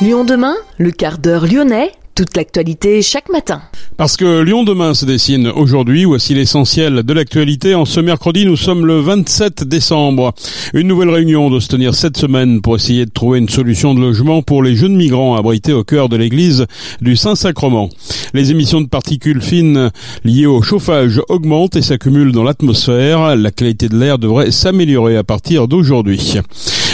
Lyon demain, le quart d'heure lyonnais, toute l'actualité chaque matin. Parce que Lyon demain se dessine aujourd'hui, voici l'essentiel de l'actualité. En ce mercredi, nous sommes le 27 décembre. Une nouvelle réunion doit se tenir cette semaine pour essayer de trouver une solution de logement pour les jeunes migrants abrités au cœur de l'église du Saint-Sacrement. Les émissions de particules fines liées au chauffage augmentent et s'accumulent dans l'atmosphère. La qualité de l'air devrait s'améliorer à partir d'aujourd'hui.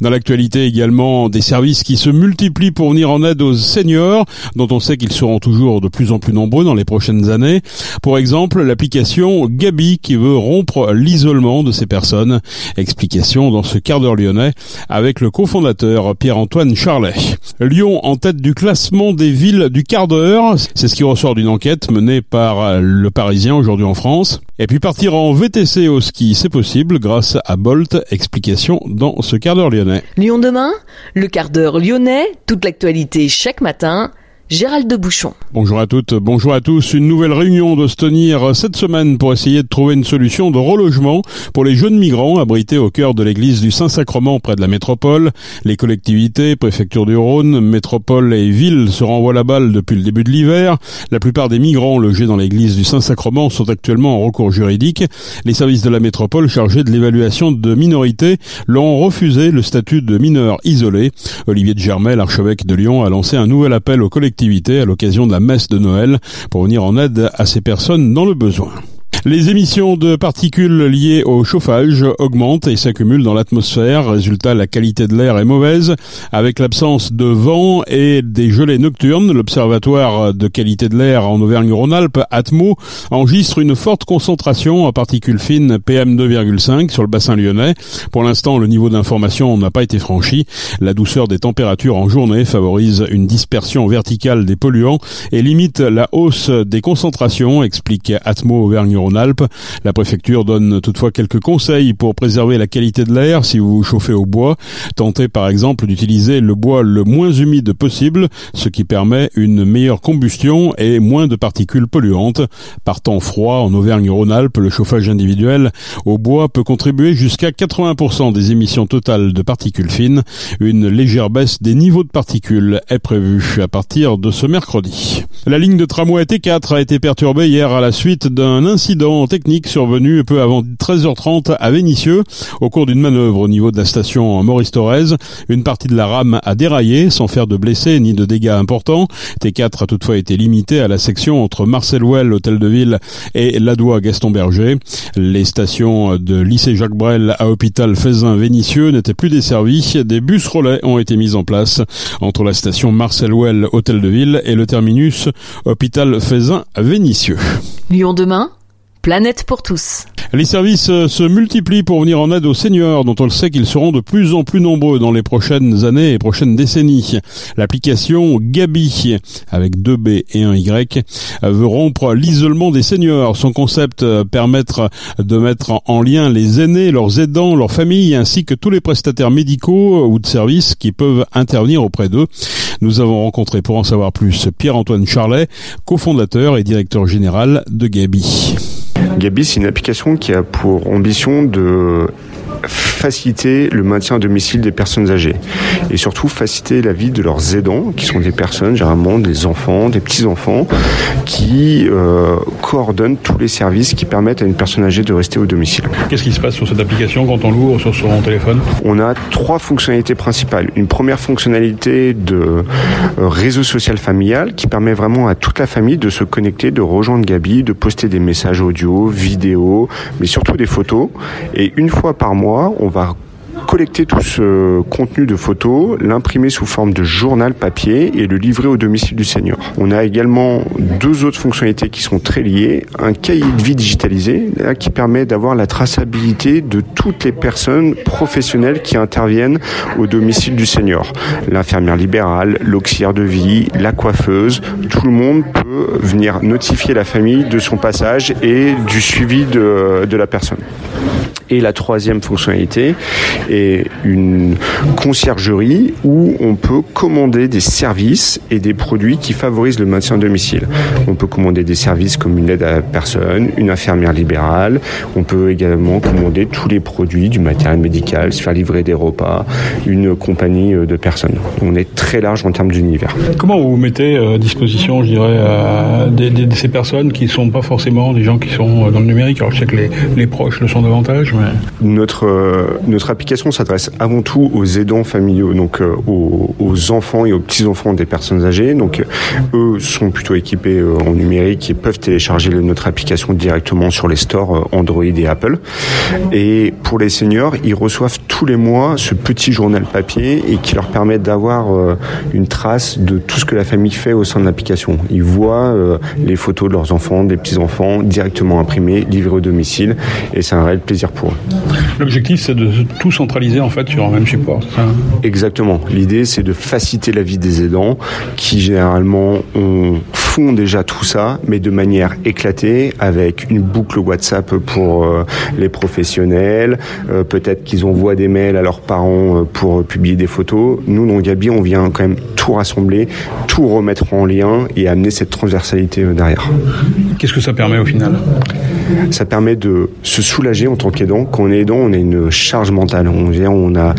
Dans l'actualité également, des services qui se multiplient pour venir en aide aux seniors, dont on sait qu'ils seront toujours de plus en plus nombreux dans les prochaines années. Pour exemple, l'application Gabi qui veut rompre l'isolement de ces personnes. Explication dans ce quart d'heure lyonnais avec le cofondateur Pierre-Antoine Charlet. Lyon en tête du classement des villes du quart d'heure. C'est ce qui ressort d'une enquête menée par le Parisien aujourd'hui en France. Et puis partir en VTC au ski, c'est possible grâce à Bolt. Explication dans ce quart d'heure lyonnais. Lyon demain, le quart d'heure lyonnais, toute l'actualité chaque matin. Gérald de Bouchon. Bonjour à toutes, bonjour à tous. Une nouvelle réunion doit se tenir cette semaine pour essayer de trouver une solution de relogement pour les jeunes migrants abrités au cœur de l'église du Saint-Sacrement près de la métropole. Les collectivités, préfecture du Rhône, métropole et ville se renvoient la balle depuis le début de l'hiver. La plupart des migrants logés dans l'église du Saint-Sacrement sont actuellement en recours juridique. Les services de la métropole chargés de l'évaluation de minorités l'ont refusé le statut de mineur isolé. Olivier de Germay, l'archevêque de Lyon, a lancé un nouvel appel aux collectivités à l'occasion de la messe de Noël pour venir en aide à ces personnes dans le besoin. Les émissions de particules liées au chauffage augmentent et s'accumulent dans l'atmosphère. Résultat, la qualité de l'air est mauvaise. Avec l'absence de vent et des gelées nocturnes, l'Observatoire de qualité de l'air en Auvergne-Rhône-Alpes, Atmo, enregistre une forte concentration en particules fines PM2,5 sur le bassin lyonnais. Pour l'instant, le niveau d'information n'a pas été franchi. La douceur des températures en journée favorise une dispersion verticale des polluants et limite la hausse des concentrations, explique Atmo Auvergne-Rhône-Alpes La préfecture donne toutefois quelques conseils pour préserver la qualité de l'air si vous vous chauffez au bois. Tentez par exemple d'utiliser le bois le moins humide possible, ce qui permet une meilleure combustion et moins de particules polluantes. Par temps froid, en Auvergne-Rhône-Alpes, le chauffage individuel au bois peut contribuer jusqu'à 80% des émissions totales de particules fines. Une légère baisse des niveaux de particules est prévue à partir de ce mercredi. La ligne de tramway T4 a été perturbée hier à la suite d'un incident technique survenu peu avant 13h30 à Vénissieux au cours d'une manœuvre au niveau de la station Maurice Thorez. Une partie de la rame a déraillé sans faire de blessés ni de dégâts importants. T4 a toutefois été limité à la section entre Marcel Well, hôtel de ville, et Ladois Gaston Berger. Les stations de lycée Jacques Brel à hôpital Faisin Vénissieux n'étaient plus desservies. Des bus relais ont été mis en place entre la station Marcel Well, hôtel de ville, et le terminus hôpital Faisin Vénissieux. Lyon demain? Planète pour tous. Les services euh, se multiplient pour venir en aide aux seniors, dont on le sait qu'ils seront de plus en plus nombreux dans les prochaines années et prochaines décennies. L'application Gabi, avec deux B et un Y, veut rompre l'isolement des seniors. Son concept euh, permettre de mettre en lien les aînés, leurs aidants, leurs familles, ainsi que tous les prestataires médicaux ou de services qui peuvent intervenir auprès d'eux. Nous avons rencontré pour en savoir plus Pierre-Antoine Charlet, cofondateur et directeur général de Gabi. Gabi, c'est une application qui a pour ambition de faciliter le maintien à domicile des personnes âgées et surtout faciliter la vie de leurs aidants, qui sont des personnes, généralement des enfants, des petits-enfants, qui euh, coordonnent tous les services qui permettent à une personne âgée de rester au domicile. Qu'est-ce qui se passe sur cette application quand on l'ouvre sur son téléphone? On a trois fonctionnalités principales. Une première fonctionnalité de euh, réseau social familial qui permet vraiment à toute la famille de se connecter, de rejoindre Gabi, de poster des messages audio, vidéo, mais surtout des photos. Et une fois par mois, on va collecter tout ce contenu de photos, l'imprimer sous forme de journal papier et le livrer au domicile du senior. On a également deux autres fonctionnalités qui sont très liées. Un cahier de vie digitalisé qui permet d'avoir la traçabilité de toutes les personnes professionnelles qui interviennent au domicile du senior. L'infirmière libérale, l'auxiliaire de vie, la coiffeuse, tout le monde peut venir notifier la famille de son passage et du suivi de la personne. Et la troisième fonctionnalité est une conciergerie où on peut commander des services et des produits qui favorisent le maintien à domicile. On peut commander des services comme une aide à la personne, une infirmière libérale. On peut également commander tous les produits du matériel médical, se faire livrer des repas, une compagnie de personnes. On est très large en termes d'univers. Comment vous mettez à disposition, je dirais, de, ces personnes qui ne sont pas forcément des gens qui sont dans le numérique? Alors je sais que les proches le sont davantage, Notre, euh, notre application s'adresse avant tout aux aidants familiaux, donc euh, aux, aux, enfants et aux petits-enfants des personnes âgées. Donc eux sont plutôt équipés euh, en numérique et peuvent télécharger notre application directement sur les stores Android et Apple. Et pour les seniors, ils reçoivent tous les mois ce petit journal papier et qui leur permet d'avoir une trace de tout ce que la famille fait au sein de l'application. Ils voient les photos de leurs enfants, des petits-enfants directement imprimés, livrés au domicile et c'est un réel plaisir pour L'objectif, c'est de tout centraliser en fait sur un même support. Exactement. L'idée, c'est de faciliter la vie des aidants qui généralement font déjà tout ça, mais de manière éclatée, avec une boucle WhatsApp pour euh, les professionnels. Euh, peut-être qu'ils envoient des mails à leurs parents euh, pour publier des photos. Nous, dans Gabi, on vient quand même tout rassembler, tout remettre en lien et amener cette transversalité derrière. Qu'est-ce que ça permet au final? Ça permet de se soulager en tant qu'aidant. Quand on est aidant, on a une charge mentale. On vient, on a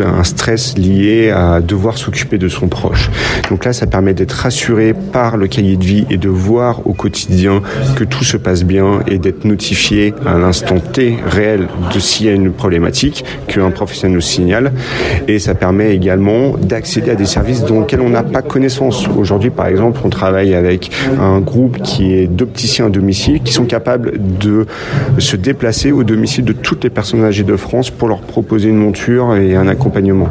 un stress lié à devoir s'occuper de son proche. Donc là, ça permet d'être rassuré par le cahier de vie et de voir au quotidien que tout se passe bien et d'être notifié à l'instant T réel de s'il y a une problématique qu'un professionnel nous signale. Et ça permet également d'accéder à des services dont on n'a pas connaissance. Aujourd'hui, par exemple, on travaille avec un groupe qui est d'opticiens à domicile qui sont capables de se déplacer au domicile de toutes les personnes âgées de France pour leur proposer une monture et un accompagnement.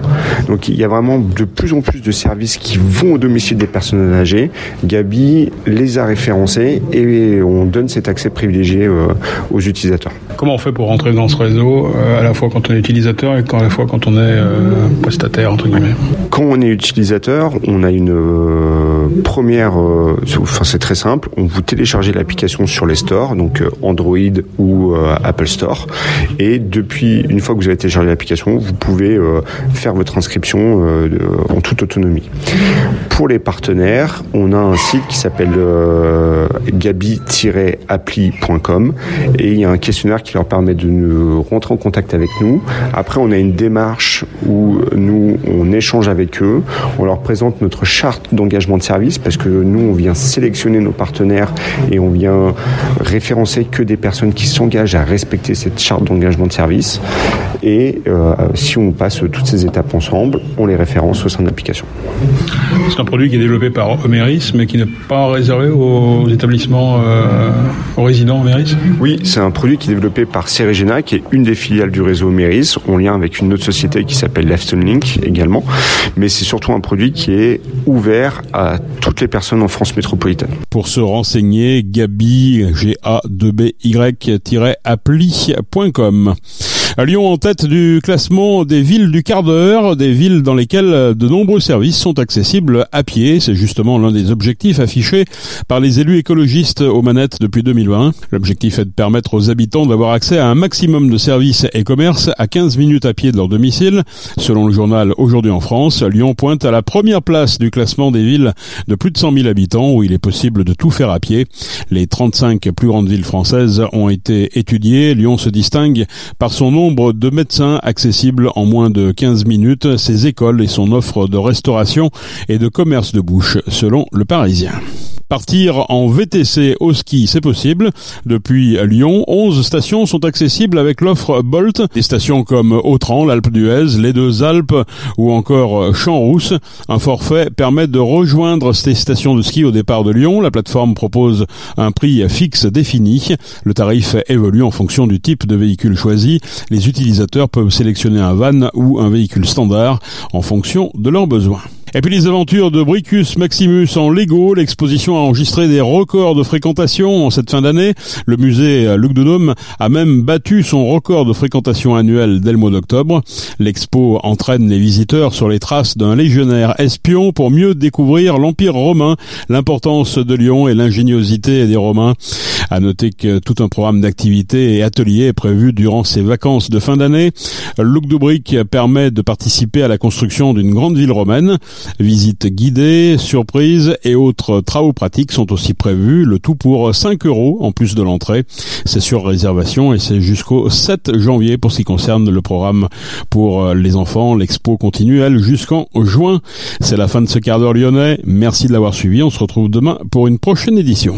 Donc il y a vraiment de plus en plus de services qui vont au domicile des personnes âgées. Gabi les a référencés et on donne cet accès privilégié euh, aux utilisateurs. Comment on fait pour rentrer dans ce réseau, euh, à la fois quand on est utilisateur et à la fois quand on est euh, prestataire, entre guillemets? Quand on est utilisateur, on a une première, enfin c'est très simple, on vous téléchargez l'application sur les stores, donc Android ou Apple Store, et depuis, une fois que vous avez téléchargé l'application, vous pouvez faire votre inscription en toute autonomie. Pour les partenaires, on a un site qui s'appelle gabi-appli.com et il y a un questionnaire qui leur permet de nous rentrer en contact avec nous. Après, on a une démarche où nous, on échange avec eux, on leur présente notre charte d'engagement de service parce que nous, on vient sélectionner nos partenaires et on vient référencer que des personnes qui s'engagent à respecter cette charte d'engagement de service. Et euh, si on passe toutes ces étapes ensemble, on les référence au sein de l'application. C'est un produit qui est développé par Omeris, mais qui n'est pas réservé aux établissements, euh, aux résidents Omeris? Oui, c'est un produit qui est développé par Ceregena, qui est une des filiales du réseau Omeris, en lien avec une autre société qui s'appelle Link également. Mais c'est surtout un produit qui est ouvert à toutes les personnes en France métropolitaine. Pour se renseigner, Gabi, g a 2 b y applicom à Lyon en tête du classement des villes du quart d'heure, des villes dans lesquelles de nombreux services sont accessibles à pied. C'est justement l'un des objectifs affichés par les élus écologistes aux manettes depuis 2020. L'objectif est de permettre aux habitants d'avoir accès à un maximum de services et commerces à 15 minutes à pied de leur domicile. Selon le journal Aujourd'hui en France, Lyon pointe à la première place du classement des villes de plus de 100 000 habitants où il est possible de tout faire à pied. Les 35 plus grandes villes françaises ont été étudiées. Lyon se distingue par son nom nombre de médecins accessibles en moins de 15 minutes, ses écoles et son offre de restauration et de commerce de bouche, selon le Parisien. Partir en VTC au ski, c'est possible. Depuis Lyon, 11 stations sont accessibles avec l'offre Bolt. Des stations comme Autran, l'Alpe d'Huez, les deux Alpes ou encore Champs-Rousse. Un forfait permet de rejoindre ces stations de ski au départ de Lyon. La plateforme propose un prix fixe défini. Le tarif évolue en fonction du type de véhicule choisi. Les utilisateurs peuvent sélectionner un van ou un véhicule standard en fonction de leurs besoins. Et puis les aventures de Bricus Maximus en Lego, l'exposition a enregistré des records de fréquentation en cette fin d'année. Le musée Luc de a même battu son record de fréquentation annuelle dès le mois d'octobre. L'expo entraîne les visiteurs sur les traces d'un légionnaire espion pour mieux découvrir l'Empire romain, l'importance de Lyon et l'ingéniosité des Romains. À noter que tout un programme d'activités et ateliers est prévu durant ces vacances de fin d'année. Luc permet de participer à la construction d'une grande ville romaine. Visites guidées, surprises et autres travaux pratiques sont aussi prévus, le tout pour 5 euros en plus de l'entrée. C'est sur réservation et c'est jusqu'au 7 janvier pour ce qui concerne le programme pour les enfants. L'expo continue, elle, jusqu'en juin. C'est la fin de ce quart d'heure lyonnais. Merci de l'avoir suivi. On se retrouve demain pour une prochaine édition.